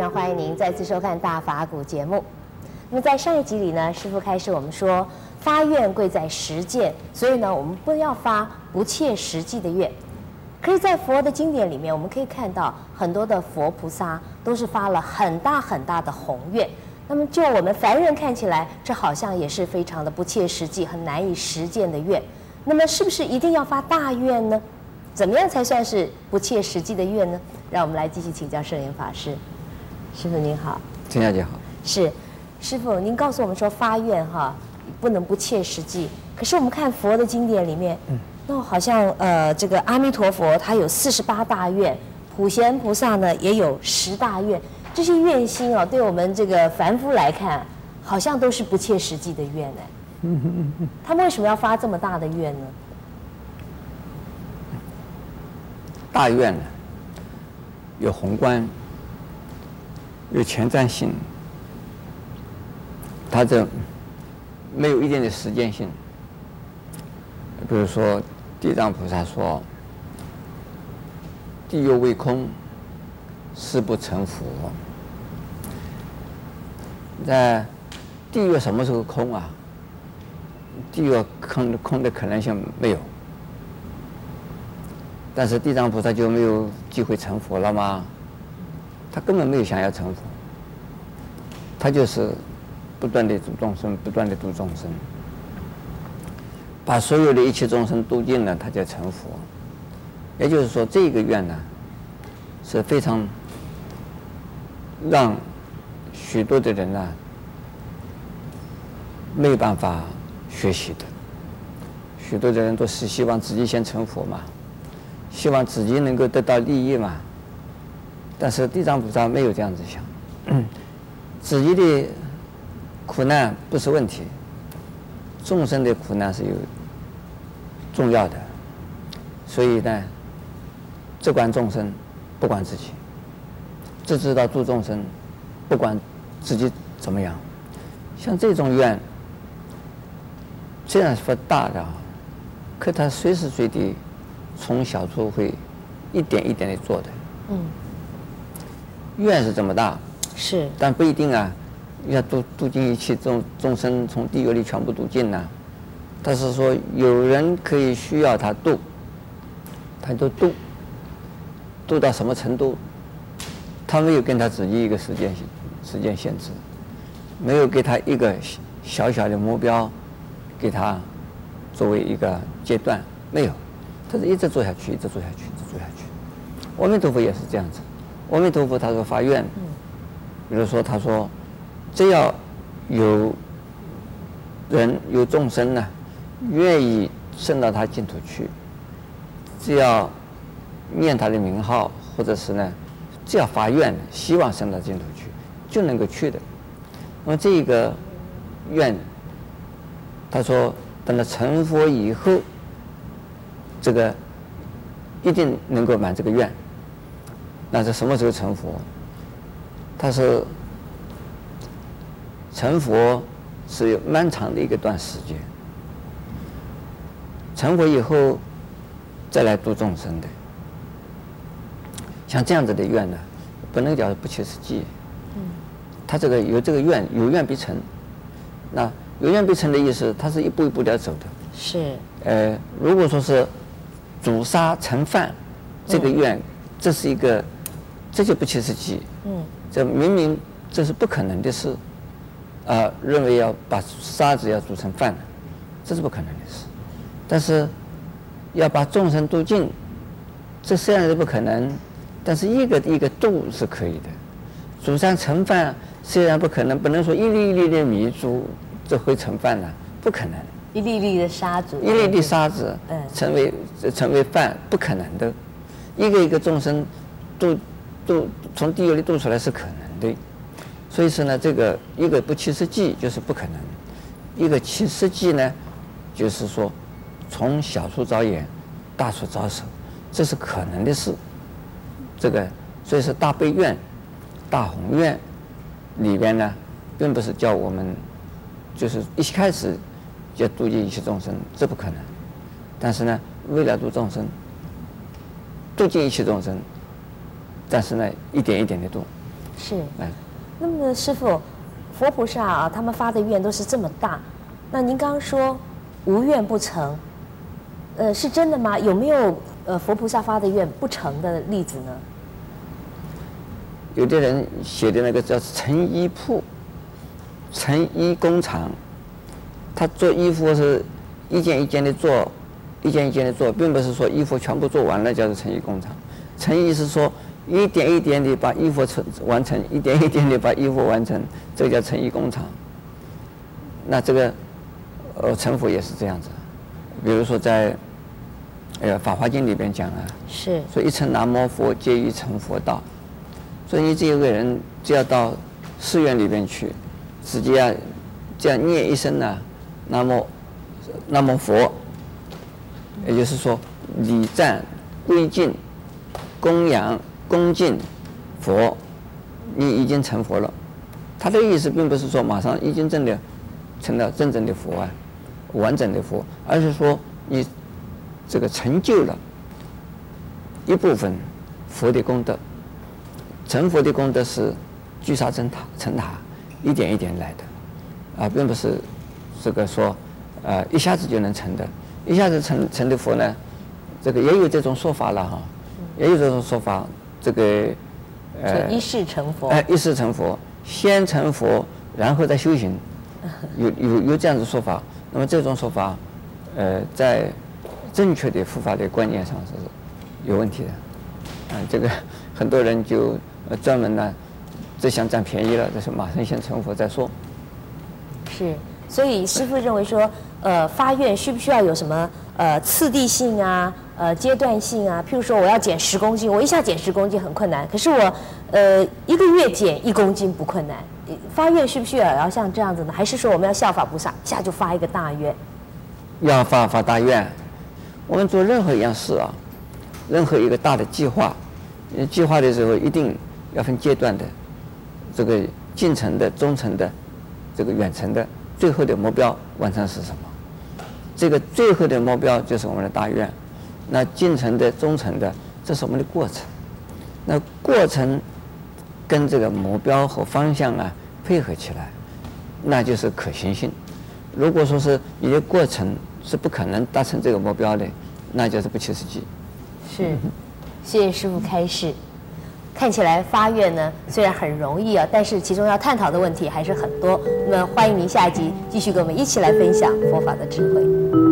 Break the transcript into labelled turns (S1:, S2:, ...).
S1: 常欢迎您再次收看《大法古》节目。那么在上一集里呢，师父开始我们说，发愿贵在实践，所以呢，我们不要发不切实际的愿。可是，在佛的经典里面，我们可以看到很多的佛菩萨都是发了很大很大的宏愿。那么，就我们凡人看起来，这好像也是非常的不切实际、很难以实践的愿。那么，是不是一定要发大愿呢？怎么样才算是不切实际的愿呢？让我们来继续请教圣严法师。师傅您好，
S2: 陈小姐好。
S1: 是，师傅您告诉我们说发愿哈不能不切实际。可是我们看佛的经典里面，嗯，那好像呃这个阿弥陀佛他有四十八大愿，普贤菩萨呢也有十大愿。这些愿心啊，对我们这个凡夫来看，好像都是不切实际的愿哎。他们为什么要发这么大的愿呢？
S2: 大愿呢，有宏观，有前瞻性，它这没有一点点实践性。比如说，地藏菩萨说：“地狱未空，誓不成佛。”在地狱什么时候空啊？地狱空的空的可能性没有。但是地藏菩萨就没有机会成佛了吗？他根本没有想要成佛，他就是不断的度众生，不断的度众生，把所有的一切众生度尽了，他就成佛。也就是说，这个愿呢是非常让许多的人呢没有办法学习的。许多的人都是希望自己先成佛嘛。希望自己能够得到利益嘛，但是地藏菩萨没有这样子想，自己的苦难不是问题，众生的苦难是有重要的，所以呢，只管众生，不管自己，只知道度众生，不管自己怎么样，像这种愿，虽然说大的，可他随时随地。从小处会一点一点的做的，嗯，愿是这么大，
S1: 是，
S2: 但不一定啊，要度度尽一切众众生，从地狱里全部度尽呢。他是说有人可以需要他度，他就度，度到什么程度？他没有跟他自己一个时间时间限制，没有给他一个小小的目标，给他作为一个阶段，没有。他是一直做下去，一直做下去，一直做下去。阿弥陀佛也是这样子。阿弥陀佛他说发愿，比如说他说，只要有人有众生呢，愿意升到他净土去，只要念他的名号，或者是呢，只要发愿，希望升到净土去，就能够去的。那么这个愿，他说等到成佛以后。这个一定能够满这个愿，那是什么时候成佛？他是成佛是有漫长的一个段时间，成佛以后再来度众生的。像这样子的愿呢，不能叫不切实际。嗯。他这个有这个愿，有愿必成。那有愿必成的意思，他是一步一步的要走的。
S1: 是。
S2: 呃，如果说是。煮沙成饭，这个愿，嗯、这是一个，这就不切实际。嗯，这明明这是不可能的事，啊、呃，认为要把沙子要煮成饭，这是不可能的事。但是要把众生度尽，这虽然是不可能，但是一个一个度是可以的。煮上成饭虽然不可能，不能说一粒一粒的米煮这会成饭了，不可能。
S1: 一粒粒的沙子，
S2: 一粒粒沙子，嗯成为成为饭，不可能的。一个一个众生度度从地狱里度出来是可能的，所以说呢，这个一个不切实际就是不可能，一个切实际呢，就是说从小处着眼，大处着手，这是可能的事。这个所以说大悲愿、大宏愿里边呢，并不是叫我们就是一开始。要度尽一切众生，这不可能。但是呢，为了度众生，度尽一切众生，但是呢，一点一点的度。
S1: 是。嗯。那么师傅，佛菩萨啊，他们发的愿都是这么大，那您刚刚说无愿不成，呃，是真的吗？有没有呃佛菩萨发的愿不成的例子呢？
S2: 有的人写的那个叫成衣铺，成衣工厂，他做衣服是一件一件的做，一件一件的做，并不是说衣服全部做完了叫做成衣工厂。成衣是说一点一点地把衣服成完成，一点一点地把衣服完成，这个叫成衣工厂。那这个呃成佛也是这样子，比如说在呃《法华经》里边讲啊，
S1: 是
S2: 说一称南无佛，皆欲成佛道。所以你这个人就要到寺院里边去，直接啊这样念一声呢，南无南无佛，也就是说礼赞归敬供养恭敬佛，你已经成佛了。他的意思并不是说马上已经真的成了真正的佛啊，完整的佛，而是说你这个成就了一部分佛的功德。成佛的功德是聚沙成塔，成塔一点一点来的，啊，并不是这个说，呃，一下子就能成的，一下子成成的佛呢，这个也有这种说法了哈，也有这种说法，这个，
S1: 呃，一世成佛，
S2: 哎，一世成佛，先成佛，然后再修行，有有有这样子说法，那么这种说法，呃，在正确的佛法的观念上是有问题的，啊，这个 很多人就。呃，专门呢，只想占便宜了，就是马上先成佛再说。
S1: 是，所以师父认为说，呃，发愿需不需要有什么呃次第性啊，呃阶段性啊？譬如说，我要减十公斤，我一下减十公斤很困难，可是我呃一个月减一公斤不困难。发愿需不需要要像这样子呢？还是说我们要效法菩萨，一下就发一个大愿？
S2: 要发发大愿，我们做任何一样事啊，任何一个大的计划，计划的时候一定。要分阶段的，这个近程的、中程的、这个远程的，最后的目标完成是什么？这个最后的目标就是我们的大愿。那进程的、中程的，这是我们的过程。那过程跟这个目标和方向啊配合起来，那就是可行性。如果说是你的过程是不可能达成这个目标的，那就是不切实际。
S1: 是，谢谢师傅开示。看起来发愿呢，虽然很容易啊，但是其中要探讨的问题还是很多。那么欢迎您下集继续跟我们一起来分享佛法的智慧。